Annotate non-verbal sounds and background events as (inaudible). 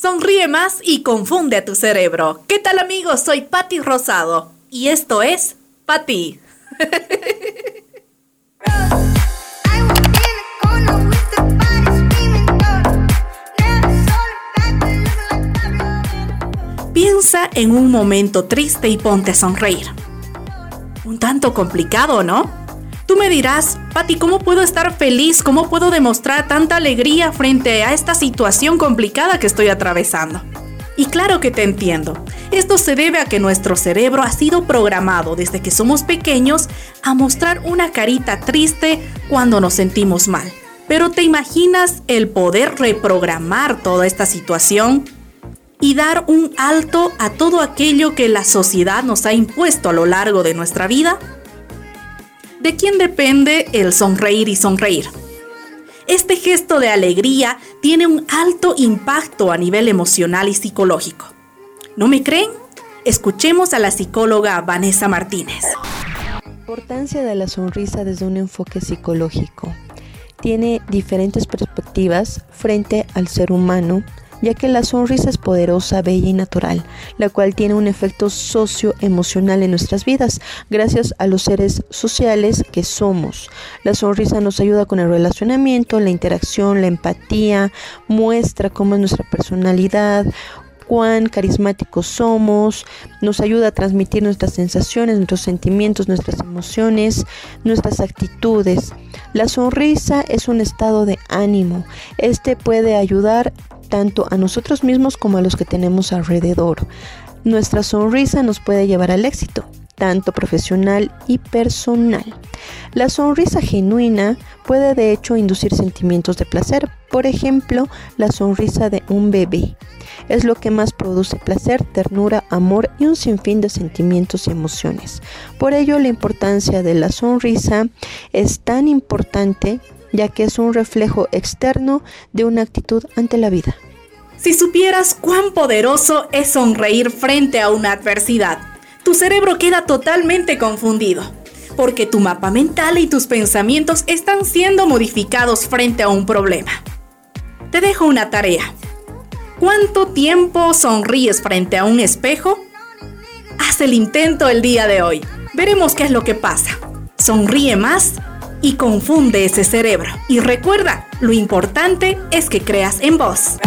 Sonríe más y confunde a tu cerebro. ¿Qué tal amigos? Soy Patti Rosado y esto es Patti. (laughs) Piensa en un momento triste y ponte a sonreír. Un tanto complicado, ¿no? Tú me dirás, Patti, ¿cómo puedo estar feliz? ¿Cómo puedo demostrar tanta alegría frente a esta situación complicada que estoy atravesando? Y claro que te entiendo. Esto se debe a que nuestro cerebro ha sido programado desde que somos pequeños a mostrar una carita triste cuando nos sentimos mal. Pero ¿te imaginas el poder reprogramar toda esta situación? Y dar un alto a todo aquello que la sociedad nos ha impuesto a lo largo de nuestra vida? ¿De quién depende el sonreír y sonreír? Este gesto de alegría tiene un alto impacto a nivel emocional y psicológico. ¿No me creen? Escuchemos a la psicóloga Vanessa Martínez. La importancia de la sonrisa desde un enfoque psicológico. Tiene diferentes perspectivas frente al ser humano ya que la sonrisa es poderosa, bella y natural, la cual tiene un efecto socioemocional en nuestras vidas, gracias a los seres sociales que somos. La sonrisa nos ayuda con el relacionamiento, la interacción, la empatía, muestra cómo es nuestra personalidad, cuán carismáticos somos, nos ayuda a transmitir nuestras sensaciones, nuestros sentimientos, nuestras emociones, nuestras actitudes. La sonrisa es un estado de ánimo. Este puede ayudar tanto a nosotros mismos como a los que tenemos alrededor. Nuestra sonrisa nos puede llevar al éxito, tanto profesional y personal. La sonrisa genuina puede de hecho inducir sentimientos de placer, por ejemplo, la sonrisa de un bebé. Es lo que más produce placer, ternura, amor y un sinfín de sentimientos y emociones. Por ello, la importancia de la sonrisa es tan importante ya que es un reflejo externo de una actitud ante la vida. Si supieras cuán poderoso es sonreír frente a una adversidad, tu cerebro queda totalmente confundido, porque tu mapa mental y tus pensamientos están siendo modificados frente a un problema. Te dejo una tarea. ¿Cuánto tiempo sonríes frente a un espejo? Haz el intento el día de hoy. Veremos qué es lo que pasa. Sonríe más y confunde ese cerebro. Y recuerda, lo importante es que creas en vos.